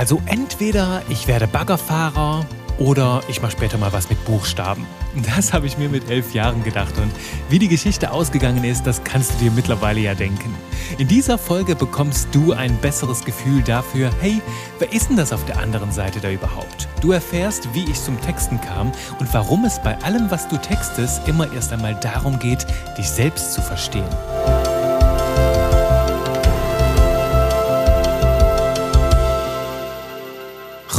Also entweder ich werde Baggerfahrer oder ich mache später mal was mit Buchstaben. Das habe ich mir mit elf Jahren gedacht und wie die Geschichte ausgegangen ist, das kannst du dir mittlerweile ja denken. In dieser Folge bekommst du ein besseres Gefühl dafür, hey, wer ist denn das auf der anderen Seite da überhaupt? Du erfährst, wie ich zum Texten kam und warum es bei allem, was du textest, immer erst einmal darum geht, dich selbst zu verstehen.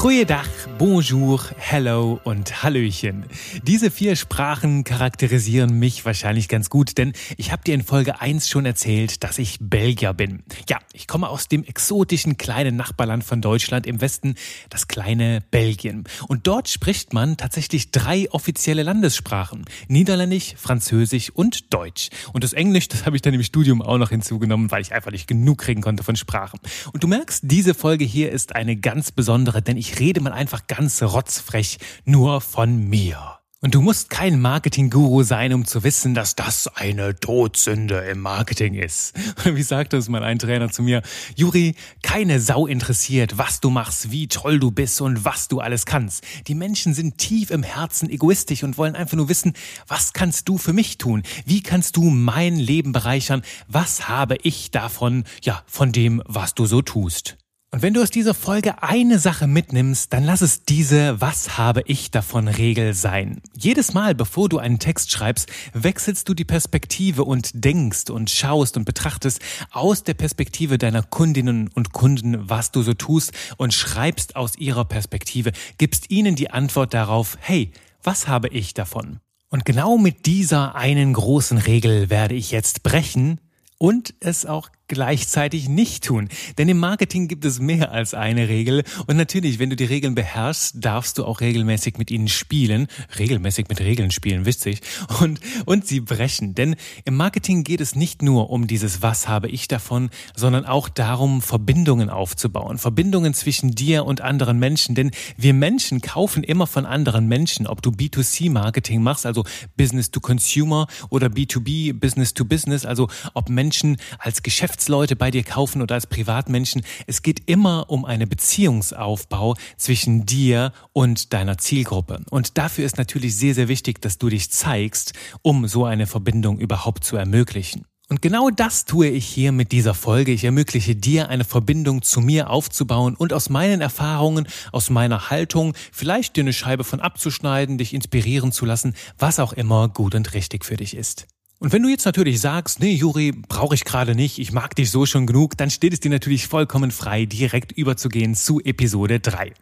Goeiedag, bonjour, hello und Hallöchen. Diese vier Sprachen charakterisieren mich wahrscheinlich ganz gut, denn ich habe dir in Folge 1 schon erzählt, dass ich Belgier bin. Ja, ich komme aus dem exotischen kleinen Nachbarland von Deutschland im Westen, das kleine Belgien. Und dort spricht man tatsächlich drei offizielle Landessprachen. Niederländisch, Französisch und Deutsch. Und das Englisch, das habe ich dann im Studium auch noch hinzugenommen, weil ich einfach nicht genug kriegen konnte von Sprachen. Und du merkst, diese Folge hier ist eine ganz besondere, denn ich rede mal einfach ganz rotzfrech nur von mir. Und du musst kein Marketing-Guru sein, um zu wissen, dass das eine Todsünde im Marketing ist. Wie sagte es mal ein Trainer zu mir, Juri, keine Sau interessiert, was du machst, wie toll du bist und was du alles kannst. Die Menschen sind tief im Herzen egoistisch und wollen einfach nur wissen, was kannst du für mich tun? Wie kannst du mein Leben bereichern? Was habe ich davon, ja, von dem, was du so tust? Und wenn du aus dieser Folge eine Sache mitnimmst, dann lass es diese Was habe ich davon Regel sein. Jedes Mal, bevor du einen Text schreibst, wechselst du die Perspektive und denkst und schaust und betrachtest aus der Perspektive deiner Kundinnen und Kunden, was du so tust und schreibst aus ihrer Perspektive, gibst ihnen die Antwort darauf, hey, was habe ich davon? Und genau mit dieser einen großen Regel werde ich jetzt brechen und es auch gleichzeitig nicht tun. Denn im Marketing gibt es mehr als eine Regel. Und natürlich, wenn du die Regeln beherrschst, darfst du auch regelmäßig mit ihnen spielen. Regelmäßig mit Regeln spielen, ihr. Und, und sie brechen. Denn im Marketing geht es nicht nur um dieses Was habe ich davon, sondern auch darum, Verbindungen aufzubauen. Verbindungen zwischen dir und anderen Menschen. Denn wir Menschen kaufen immer von anderen Menschen. Ob du B2C-Marketing machst, also Business to Consumer oder B2B, Business to Business, also ob Menschen als Geschäfts Geschäftsleute bei dir kaufen oder als Privatmenschen. Es geht immer um einen Beziehungsaufbau zwischen dir und deiner Zielgruppe. Und dafür ist natürlich sehr, sehr wichtig, dass du dich zeigst, um so eine Verbindung überhaupt zu ermöglichen. Und genau das tue ich hier mit dieser Folge. Ich ermögliche dir eine Verbindung zu mir aufzubauen und aus meinen Erfahrungen, aus meiner Haltung, vielleicht dir eine Scheibe von abzuschneiden, dich inspirieren zu lassen, was auch immer gut und richtig für dich ist. Und wenn du jetzt natürlich sagst, nee, Juri, brauche ich gerade nicht, ich mag dich so schon genug, dann steht es dir natürlich vollkommen frei, direkt überzugehen zu Episode 3.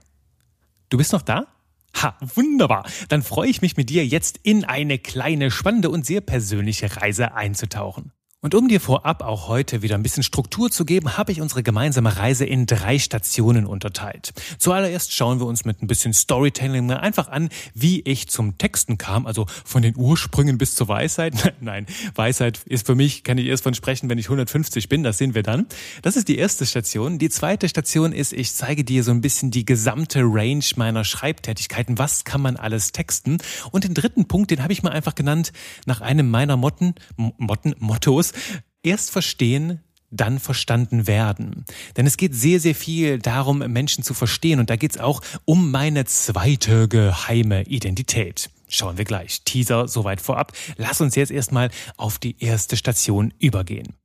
Du bist noch da? Ha, wunderbar. Dann freue ich mich mit dir jetzt in eine kleine, spannende und sehr persönliche Reise einzutauchen. Und um dir vorab auch heute wieder ein bisschen Struktur zu geben, habe ich unsere gemeinsame Reise in drei Stationen unterteilt. Zuallererst schauen wir uns mit ein bisschen Storytelling mal einfach an, wie ich zum Texten kam, also von den Ursprüngen bis zur Weisheit. Nein, Weisheit ist für mich, kann ich erst von sprechen, wenn ich 150 bin, das sehen wir dann. Das ist die erste Station. Die zweite Station ist, ich zeige dir so ein bisschen die gesamte Range meiner Schreibtätigkeiten. Was kann man alles texten? Und den dritten Punkt, den habe ich mal einfach genannt nach einem meiner Motten, Motten, Mottos, erst verstehen, dann verstanden werden. Denn es geht sehr, sehr viel darum, Menschen zu verstehen. Und da geht es auch um meine zweite geheime Identität. Schauen wir gleich. Teaser soweit vorab. Lass uns jetzt erstmal auf die erste Station übergehen.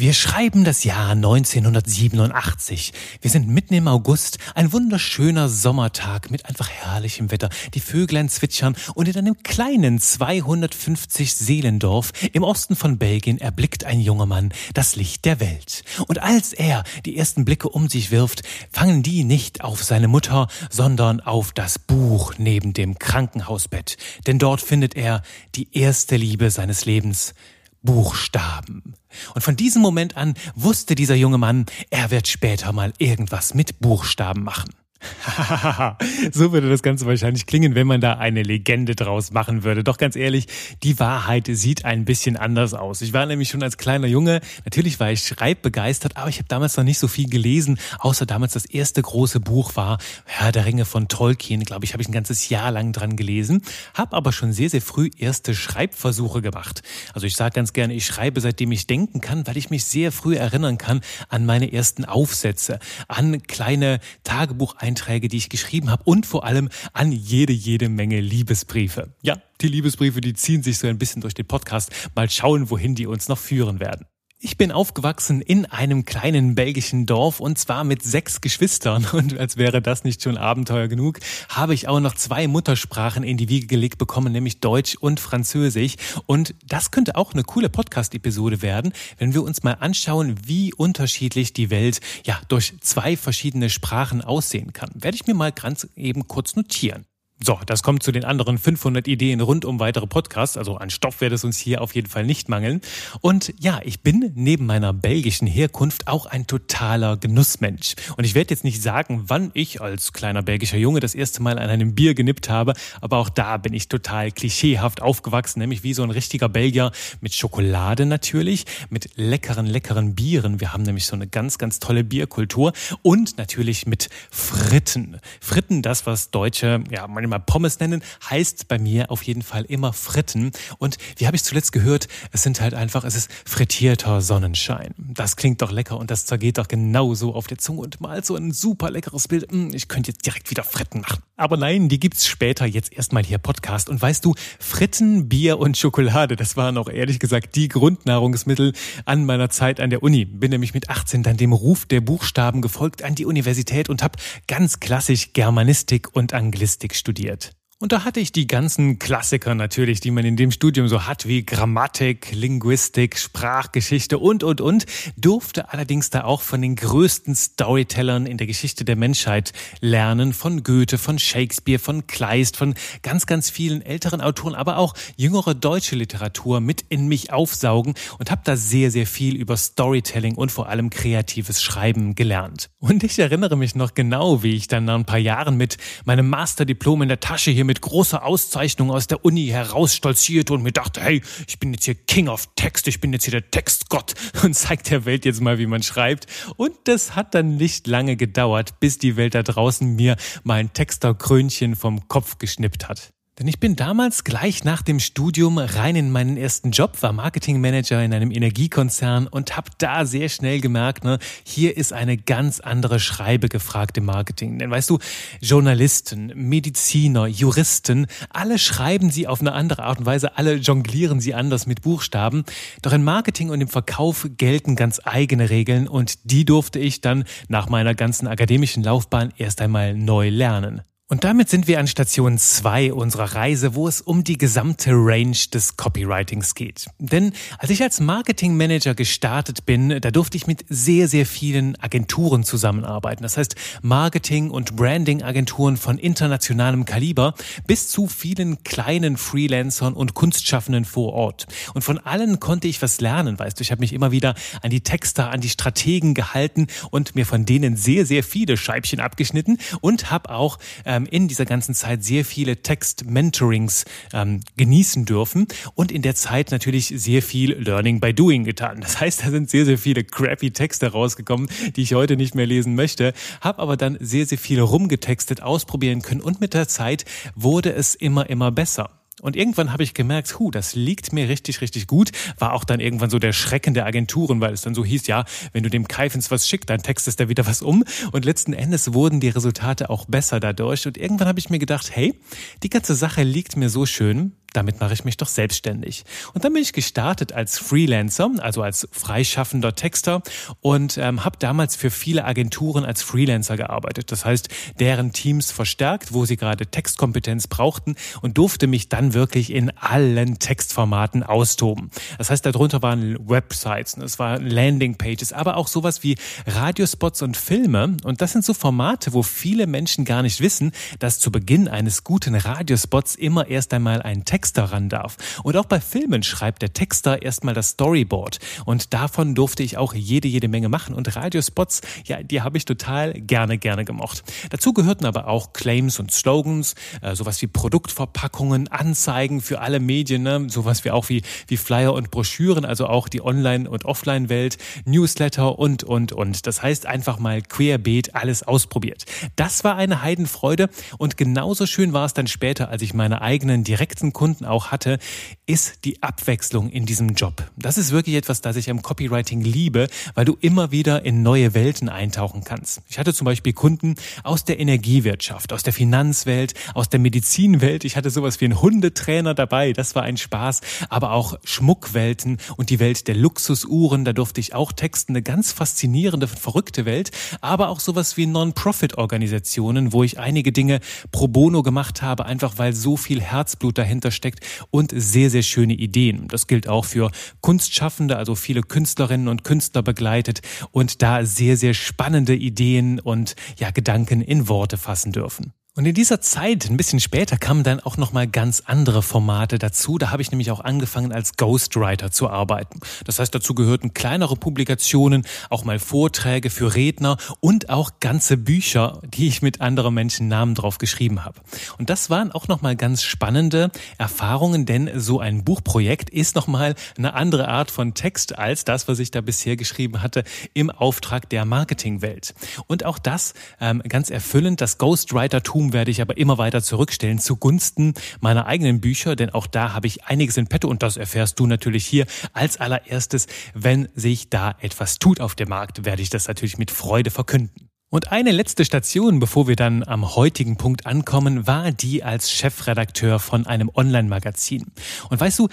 Wir schreiben das Jahr 1987. Wir sind mitten im August, ein wunderschöner Sommertag mit einfach herrlichem Wetter. Die Vöglein zwitschern und in einem kleinen 250 Seelendorf im Osten von Belgien erblickt ein junger Mann das Licht der Welt. Und als er die ersten Blicke um sich wirft, fangen die nicht auf seine Mutter, sondern auf das Buch neben dem Krankenhausbett. Denn dort findet er die erste Liebe seines Lebens. Buchstaben. Und von diesem Moment an wusste dieser junge Mann, er wird später mal irgendwas mit Buchstaben machen. so würde das Ganze wahrscheinlich klingen, wenn man da eine Legende draus machen würde. Doch ganz ehrlich, die Wahrheit sieht ein bisschen anders aus. Ich war nämlich schon als kleiner Junge, natürlich war ich schreibbegeistert, aber ich habe damals noch nicht so viel gelesen, außer damals das erste große Buch war Herr der Ringe von Tolkien, glaube ich, habe ich ein ganzes Jahr lang dran gelesen, habe aber schon sehr, sehr früh erste Schreibversuche gemacht. Also ich sage ganz gerne, ich schreibe seitdem ich denken kann, weil ich mich sehr früh erinnern kann an meine ersten Aufsätze, an kleine Tagebucheinträge, die ich geschrieben habe und vor allem an jede, jede Menge Liebesbriefe. Ja, die Liebesbriefe, die ziehen sich so ein bisschen durch den Podcast. Mal schauen, wohin die uns noch führen werden. Ich bin aufgewachsen in einem kleinen belgischen Dorf und zwar mit sechs Geschwistern. Und als wäre das nicht schon Abenteuer genug, habe ich auch noch zwei Muttersprachen in die Wiege gelegt bekommen, nämlich Deutsch und Französisch. Und das könnte auch eine coole Podcast-Episode werden, wenn wir uns mal anschauen, wie unterschiedlich die Welt ja durch zwei verschiedene Sprachen aussehen kann. Werde ich mir mal ganz eben kurz notieren. So, das kommt zu den anderen 500 Ideen rund um weitere Podcasts. Also an Stoff wird es uns hier auf jeden Fall nicht mangeln. Und ja, ich bin neben meiner belgischen Herkunft auch ein totaler Genussmensch. Und ich werde jetzt nicht sagen, wann ich als kleiner belgischer Junge das erste Mal an einem Bier genippt habe, aber auch da bin ich total klischeehaft aufgewachsen, nämlich wie so ein richtiger Belgier mit Schokolade natürlich, mit leckeren, leckeren Bieren. Wir haben nämlich so eine ganz, ganz tolle Bierkultur und natürlich mit Fritten. Fritten, das, was Deutsche, ja, meine mal Pommes nennen, heißt bei mir auf jeden Fall immer Fritten. Und wie habe ich zuletzt gehört, es sind halt einfach, es ist frittierter Sonnenschein. Das klingt doch lecker und das zergeht doch genauso auf der Zunge und mal so ein super leckeres Bild. Hm, ich könnte jetzt direkt wieder Fritten machen. Aber nein, die gibt's später jetzt erstmal hier Podcast. Und weißt du, Fritten, Bier und Schokolade, das waren auch ehrlich gesagt die Grundnahrungsmittel an meiner Zeit an der Uni. Bin nämlich mit 18 dann dem Ruf der Buchstaben gefolgt an die Universität und habe ganz klassisch Germanistik und Anglistik studiert studiert. Und da hatte ich die ganzen Klassiker natürlich, die man in dem Studium so hat, wie Grammatik, Linguistik, Sprachgeschichte und, und, und, durfte allerdings da auch von den größten Storytellern in der Geschichte der Menschheit lernen, von Goethe, von Shakespeare, von Kleist, von ganz, ganz vielen älteren Autoren, aber auch jüngere deutsche Literatur mit in mich aufsaugen. Und habe da sehr, sehr viel über Storytelling und vor allem kreatives Schreiben gelernt. Und ich erinnere mich noch genau, wie ich dann nach ein paar Jahren mit meinem Masterdiplom in der Tasche hier mit großer Auszeichnung aus der Uni herausstolzierte und mir dachte, hey, ich bin jetzt hier King of Text, ich bin jetzt hier der Textgott und zeig der Welt jetzt mal, wie man schreibt. Und das hat dann nicht lange gedauert, bis die Welt da draußen mir mein Texterkrönchen vom Kopf geschnippt hat. Denn ich bin damals gleich nach dem Studium rein in meinen ersten Job, war Marketingmanager in einem Energiekonzern und habe da sehr schnell gemerkt, ne, hier ist eine ganz andere Schreibe gefragt im Marketing. Denn weißt du, Journalisten, Mediziner, Juristen, alle schreiben sie auf eine andere Art und Weise, alle jonglieren sie anders mit Buchstaben. Doch im Marketing und im Verkauf gelten ganz eigene Regeln und die durfte ich dann nach meiner ganzen akademischen Laufbahn erst einmal neu lernen. Und damit sind wir an Station 2 unserer Reise, wo es um die gesamte Range des Copywritings geht. Denn als ich als Marketingmanager gestartet bin, da durfte ich mit sehr, sehr vielen Agenturen zusammenarbeiten. Das heißt Marketing- und Branding-Agenturen von internationalem Kaliber bis zu vielen kleinen Freelancern und Kunstschaffenden vor Ort. Und von allen konnte ich was lernen, weißt du. Ich habe mich immer wieder an die Texter, an die Strategen gehalten und mir von denen sehr, sehr viele Scheibchen abgeschnitten und habe auch äh, ähm, in dieser ganzen Zeit sehr viele Text-Mentorings ähm, genießen dürfen und in der Zeit natürlich sehr viel Learning by Doing getan. Das heißt, da sind sehr, sehr viele crappy Texte rausgekommen, die ich heute nicht mehr lesen möchte, habe aber dann sehr, sehr viele rumgetextet, ausprobieren können und mit der Zeit wurde es immer, immer besser. Und irgendwann habe ich gemerkt, hu, das liegt mir richtig, richtig gut. War auch dann irgendwann so der Schrecken der Agenturen, weil es dann so hieß, ja, wenn du dem Kaifens was schickst, dann textest er wieder was um. Und letzten Endes wurden die Resultate auch besser dadurch. Und irgendwann habe ich mir gedacht, hey, die ganze Sache liegt mir so schön damit mache ich mich doch selbstständig. Und dann bin ich gestartet als Freelancer, also als freischaffender Texter und ähm, habe damals für viele Agenturen als Freelancer gearbeitet. Das heißt, deren Teams verstärkt, wo sie gerade Textkompetenz brauchten und durfte mich dann wirklich in allen Textformaten austoben. Das heißt, darunter waren Websites, es waren Landingpages, aber auch sowas wie Radiospots und Filme. Und das sind so Formate, wo viele Menschen gar nicht wissen, dass zu Beginn eines guten Radiospots immer erst einmal ein Text Texter ran darf. Und auch bei Filmen schreibt der Texter erstmal das Storyboard. Und davon durfte ich auch jede, jede Menge machen. Und Radiospots, ja, die habe ich total gerne, gerne gemocht. Dazu gehörten aber auch Claims und Slogans, äh, sowas wie Produktverpackungen, Anzeigen für alle Medien, ne? sowas wie auch wie, wie Flyer und Broschüren, also auch die Online- und Offline-Welt, Newsletter und, und, und. Das heißt einfach mal querbeet alles ausprobiert. Das war eine Heidenfreude und genauso schön war es dann später, als ich meine eigenen direkten Kunden auch hatte, ist die Abwechslung in diesem Job. Das ist wirklich etwas, das ich am Copywriting liebe, weil du immer wieder in neue Welten eintauchen kannst. Ich hatte zum Beispiel Kunden aus der Energiewirtschaft, aus der Finanzwelt, aus der Medizinwelt. Ich hatte sowas wie einen Hundetrainer dabei. Das war ein Spaß. Aber auch Schmuckwelten und die Welt der Luxusuhren. Da durfte ich auch texten. Eine ganz faszinierende, verrückte Welt. Aber auch sowas wie Non-Profit-Organisationen, wo ich einige Dinge pro bono gemacht habe, einfach weil so viel Herzblut dahinter steckt und sehr, sehr schöne Ideen. Das gilt auch für Kunstschaffende, also viele Künstlerinnen und Künstler begleitet und da sehr, sehr spannende Ideen und ja, Gedanken in Worte fassen dürfen. Und in dieser Zeit, ein bisschen später, kamen dann auch nochmal ganz andere Formate dazu. Da habe ich nämlich auch angefangen, als Ghostwriter zu arbeiten. Das heißt, dazu gehörten kleinere Publikationen, auch mal Vorträge für Redner und auch ganze Bücher, die ich mit anderen Menschen Namen drauf geschrieben habe. Und das waren auch nochmal ganz spannende Erfahrungen, denn so ein Buchprojekt ist nochmal eine andere Art von Text als das, was ich da bisher geschrieben hatte im Auftrag der Marketingwelt. Und auch das ähm, ganz erfüllend, das Ghostwriter-Tum werde ich aber immer weiter zurückstellen zugunsten meiner eigenen Bücher, denn auch da habe ich einiges in petto und das erfährst du natürlich hier als allererstes. Wenn sich da etwas tut auf dem Markt, werde ich das natürlich mit Freude verkünden. Und eine letzte Station, bevor wir dann am heutigen Punkt ankommen, war die als Chefredakteur von einem Online-Magazin. Und weißt du,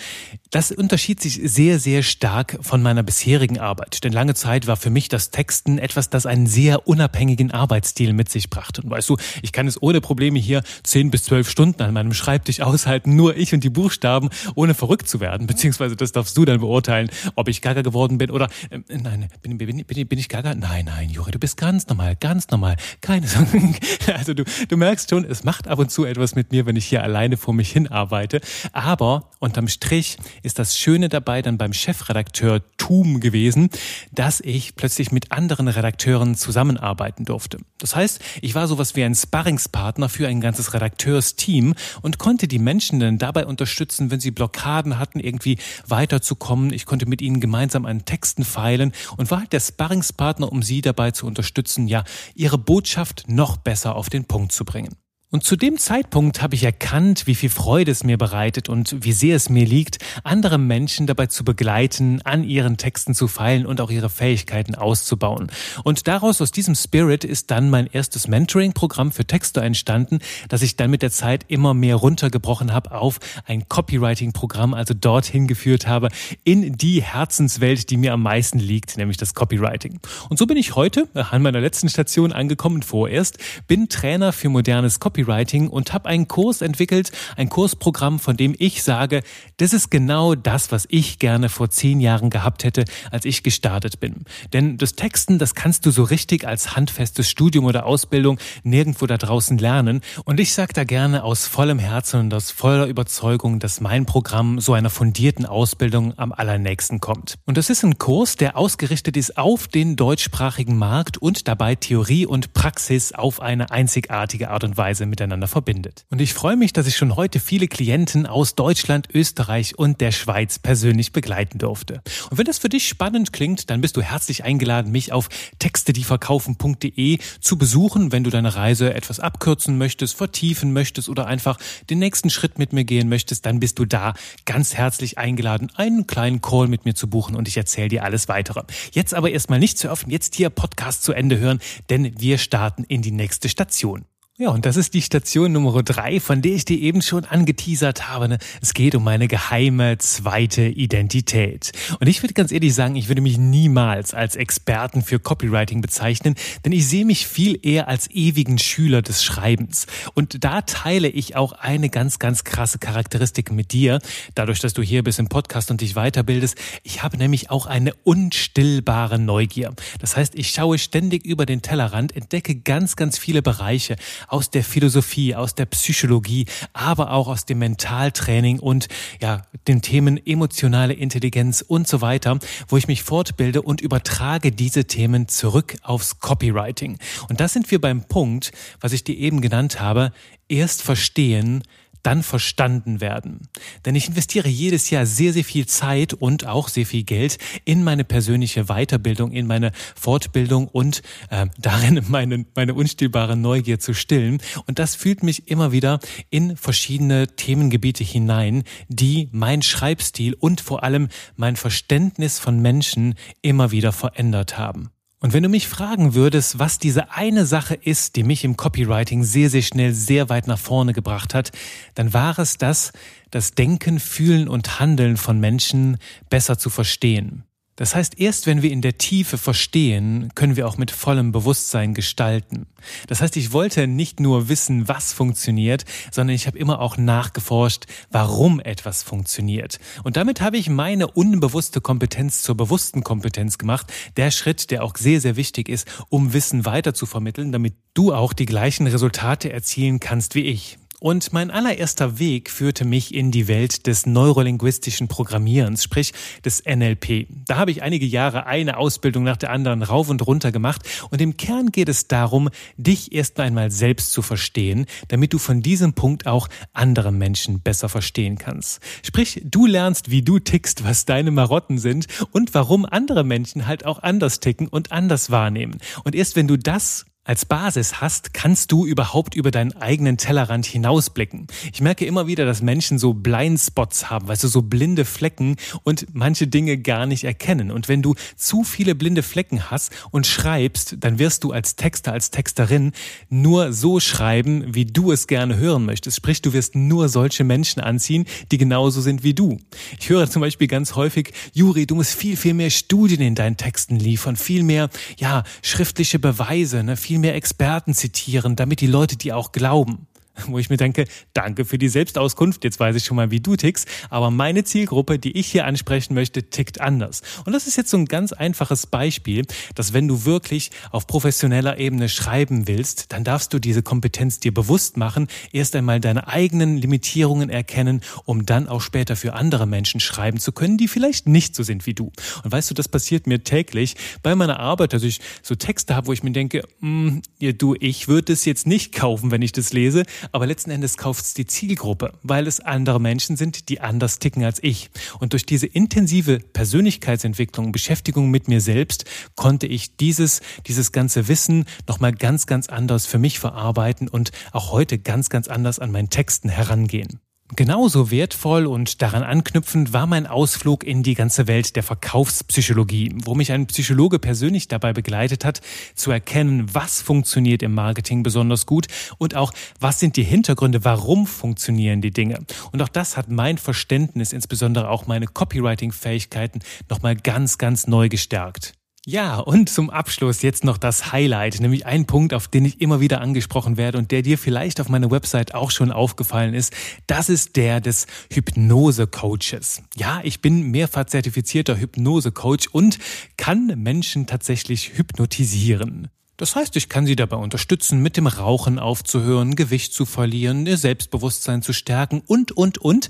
das unterschied sich sehr, sehr stark von meiner bisherigen Arbeit. Denn lange Zeit war für mich das Texten etwas, das einen sehr unabhängigen Arbeitsstil mit sich brachte. Und weißt du, ich kann es ohne Probleme hier zehn bis zwölf Stunden an meinem Schreibtisch aushalten, nur ich und die Buchstaben, ohne verrückt zu werden. Beziehungsweise das darfst du dann beurteilen, ob ich gaga geworden bin oder, äh, nein, bin, bin, bin, bin ich gaga? Nein, nein, Juri, du bist ganz normal, ganz normal. Keine Sorge. Also du, du merkst schon, es macht ab und zu etwas mit mir, wenn ich hier alleine vor mich hin arbeite. Aber unterm Strich ist das Schöne dabei dann beim Chefredakteur Tum gewesen, dass ich plötzlich mit anderen Redakteuren zusammenarbeiten durfte. Das heißt, ich war sowas wie ein Sparringspartner für ein ganzes Redakteursteam und konnte die Menschen dann dabei unterstützen, wenn sie Blockaden hatten, irgendwie weiterzukommen. Ich konnte mit ihnen gemeinsam an Texten feilen und war halt der Sparringspartner, um sie dabei zu unterstützen, ja, ihre Botschaft noch besser auf den Punkt zu bringen. Und zu dem Zeitpunkt habe ich erkannt, wie viel Freude es mir bereitet und wie sehr es mir liegt, andere Menschen dabei zu begleiten, an ihren Texten zu feilen und auch ihre Fähigkeiten auszubauen. Und daraus, aus diesem Spirit, ist dann mein erstes Mentoring-Programm für Texter entstanden, das ich dann mit der Zeit immer mehr runtergebrochen habe auf ein Copywriting-Programm, also dorthin geführt habe, in die Herzenswelt, die mir am meisten liegt, nämlich das Copywriting. Und so bin ich heute an meiner letzten Station angekommen vorerst, bin Trainer für modernes Copywriting Copywriting und habe einen Kurs entwickelt, ein Kursprogramm, von dem ich sage, das ist genau das, was ich gerne vor zehn Jahren gehabt hätte, als ich gestartet bin. Denn das Texten, das kannst du so richtig als handfestes Studium oder Ausbildung nirgendwo da draußen lernen. Und ich sage da gerne aus vollem Herzen und aus voller Überzeugung, dass mein Programm so einer fundierten Ausbildung am allernächsten kommt. Und das ist ein Kurs, der ausgerichtet ist auf den deutschsprachigen Markt und dabei Theorie und Praxis auf eine einzigartige Art und Weise miteinander verbindet. Und ich freue mich, dass ich schon heute viele Klienten aus Deutschland, Österreich und der Schweiz persönlich begleiten durfte. Und wenn das für dich spannend klingt, dann bist du herzlich eingeladen, mich auf textedieverkaufen.de zu besuchen, wenn du deine Reise etwas abkürzen möchtest, vertiefen möchtest oder einfach den nächsten Schritt mit mir gehen möchtest, dann bist du da ganz herzlich eingeladen, einen kleinen Call mit mir zu buchen und ich erzähle dir alles weitere. Jetzt aber erstmal nicht zu öffnen, jetzt hier Podcast zu Ende hören, denn wir starten in die nächste Station. Ja, und das ist die Station Nummer drei, von der ich dir eben schon angeteasert habe. Ne? Es geht um meine geheime zweite Identität. Und ich würde ganz ehrlich sagen, ich würde mich niemals als Experten für Copywriting bezeichnen, denn ich sehe mich viel eher als ewigen Schüler des Schreibens. Und da teile ich auch eine ganz, ganz krasse Charakteristik mit dir, dadurch, dass du hier bist im Podcast und dich weiterbildest. Ich habe nämlich auch eine unstillbare Neugier. Das heißt, ich schaue ständig über den Tellerrand, entdecke ganz, ganz viele Bereiche, aus der Philosophie, aus der Psychologie, aber auch aus dem Mentaltraining und ja, den Themen emotionale Intelligenz und so weiter, wo ich mich fortbilde und übertrage diese Themen zurück aufs Copywriting. Und da sind wir beim Punkt, was ich dir eben genannt habe, erst verstehen, dann verstanden werden. Denn ich investiere jedes Jahr sehr, sehr viel Zeit und auch sehr viel Geld in meine persönliche Weiterbildung, in meine Fortbildung und äh, darin meine, meine unstillbare Neugier zu stillen. Und das fühlt mich immer wieder in verschiedene Themengebiete hinein, die mein Schreibstil und vor allem mein Verständnis von Menschen immer wieder verändert haben. Und wenn du mich fragen würdest, was diese eine Sache ist, die mich im Copywriting sehr, sehr schnell sehr weit nach vorne gebracht hat, dann war es das, das Denken, Fühlen und Handeln von Menschen besser zu verstehen. Das heißt, erst wenn wir in der Tiefe verstehen, können wir auch mit vollem Bewusstsein gestalten. Das heißt, ich wollte nicht nur wissen, was funktioniert, sondern ich habe immer auch nachgeforscht, warum etwas funktioniert. Und damit habe ich meine unbewusste Kompetenz zur bewussten Kompetenz gemacht. Der Schritt, der auch sehr, sehr wichtig ist, um Wissen weiter zu vermitteln, damit du auch die gleichen Resultate erzielen kannst wie ich. Und mein allererster Weg führte mich in die Welt des neurolinguistischen Programmierens, sprich des NLP. Da habe ich einige Jahre eine Ausbildung nach der anderen rauf und runter gemacht und im Kern geht es darum, dich erst einmal selbst zu verstehen, damit du von diesem Punkt auch andere Menschen besser verstehen kannst. Sprich, du lernst, wie du tickst, was deine Marotten sind und warum andere Menschen halt auch anders ticken und anders wahrnehmen. Und erst wenn du das als Basis hast, kannst du überhaupt über deinen eigenen Tellerrand hinausblicken. Ich merke immer wieder, dass Menschen so Blindspots haben, weißt du, so blinde Flecken und manche Dinge gar nicht erkennen. Und wenn du zu viele blinde Flecken hast und schreibst, dann wirst du als Texter, als Texterin nur so schreiben, wie du es gerne hören möchtest. Sprich, du wirst nur solche Menschen anziehen, die genauso sind wie du. Ich höre zum Beispiel ganz häufig, Juri, du musst viel, viel mehr Studien in deinen Texten liefern, viel mehr, ja, schriftliche Beweise, ne, viel viel mehr Experten zitieren, damit die Leute die auch glauben. wo ich mir denke, danke für die Selbstauskunft, jetzt weiß ich schon mal, wie du tickst, aber meine Zielgruppe, die ich hier ansprechen möchte, tickt anders. Und das ist jetzt so ein ganz einfaches Beispiel, dass wenn du wirklich auf professioneller Ebene schreiben willst, dann darfst du diese Kompetenz dir bewusst machen, erst einmal deine eigenen Limitierungen erkennen, um dann auch später für andere Menschen schreiben zu können, die vielleicht nicht so sind wie du. Und weißt du, das passiert mir täglich bei meiner Arbeit, dass ich so Texte habe, wo ich mir denke, mm, ja, du, ich würde es jetzt nicht kaufen, wenn ich das lese, aber letzten Endes kauft es die Zielgruppe, weil es andere Menschen sind, die anders ticken als ich. Und durch diese intensive Persönlichkeitsentwicklung, Beschäftigung mit mir selbst, konnte ich dieses, dieses ganze Wissen nochmal ganz, ganz anders für mich verarbeiten und auch heute ganz, ganz anders an meinen Texten herangehen. Genauso wertvoll und daran anknüpfend war mein Ausflug in die ganze Welt der Verkaufspsychologie, wo mich ein Psychologe persönlich dabei begleitet hat, zu erkennen, was funktioniert im Marketing besonders gut und auch, was sind die Hintergründe, warum funktionieren die Dinge. Und auch das hat mein Verständnis, insbesondere auch meine Copywriting-Fähigkeiten, nochmal ganz, ganz neu gestärkt. Ja, und zum Abschluss jetzt noch das Highlight, nämlich ein Punkt, auf den ich immer wieder angesprochen werde und der dir vielleicht auf meiner Website auch schon aufgefallen ist. Das ist der des Hypnose-Coaches. Ja, ich bin mehrfach zertifizierter Hypnose-Coach und kann Menschen tatsächlich hypnotisieren. Das heißt, ich kann sie dabei unterstützen, mit dem Rauchen aufzuhören, Gewicht zu verlieren, ihr Selbstbewusstsein zu stärken und, und, und.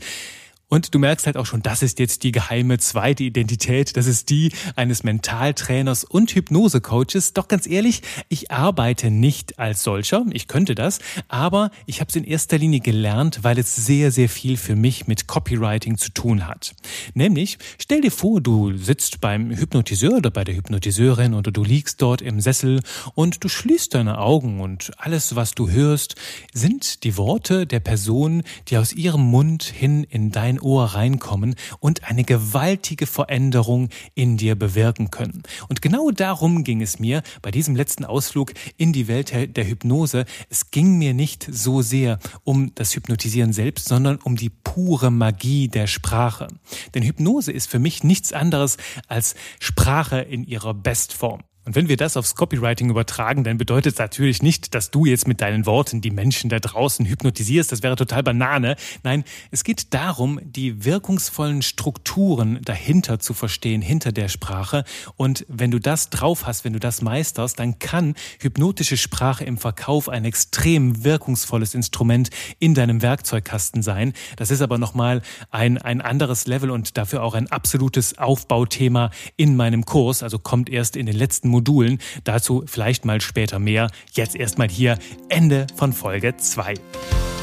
Und du merkst halt auch schon, das ist jetzt die geheime zweite Identität. Das ist die eines Mentaltrainers und Hypnosecoaches. Doch ganz ehrlich, ich arbeite nicht als solcher. Ich könnte das. Aber ich habe es in erster Linie gelernt, weil es sehr, sehr viel für mich mit Copywriting zu tun hat. Nämlich, stell dir vor, du sitzt beim Hypnotiseur oder bei der Hypnotiseurin oder du liegst dort im Sessel und du schließt deine Augen und alles, was du hörst, sind die Worte der Person, die aus ihrem Mund hin in dein dein Ohr reinkommen und eine gewaltige Veränderung in dir bewirken können. Und genau darum ging es mir bei diesem letzten Ausflug in die Welt der Hypnose. Es ging mir nicht so sehr um das Hypnotisieren selbst, sondern um die pure Magie der Sprache. Denn Hypnose ist für mich nichts anderes als Sprache in ihrer Bestform. Und wenn wir das aufs Copywriting übertragen, dann bedeutet es natürlich nicht, dass du jetzt mit deinen Worten die Menschen da draußen hypnotisierst. Das wäre total Banane. Nein, es geht darum, die wirkungsvollen Strukturen dahinter zu verstehen, hinter der Sprache. Und wenn du das drauf hast, wenn du das meisterst, dann kann hypnotische Sprache im Verkauf ein extrem wirkungsvolles Instrument in deinem Werkzeugkasten sein. Das ist aber nochmal ein, ein anderes Level und dafür auch ein absolutes Aufbauthema in meinem Kurs. Also kommt erst in den letzten Modulen. Dazu vielleicht mal später mehr. Jetzt erstmal hier Ende von Folge 2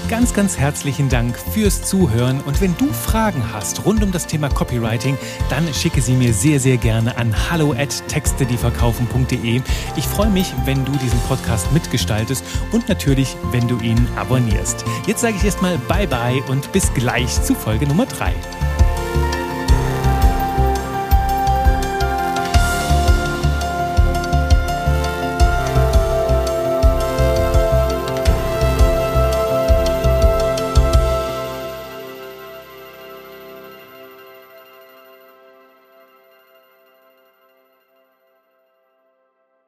ganz, ganz herzlichen Dank fürs Zuhören. Und wenn du Fragen hast rund um das Thema Copywriting, dann schicke sie mir sehr, sehr gerne an hallo at textedieverkaufen.de. Ich freue mich, wenn du diesen Podcast mitgestaltest und natürlich, wenn du ihn abonnierst. Jetzt sage ich erstmal Bye bye und bis gleich zu Folge Nummer 3.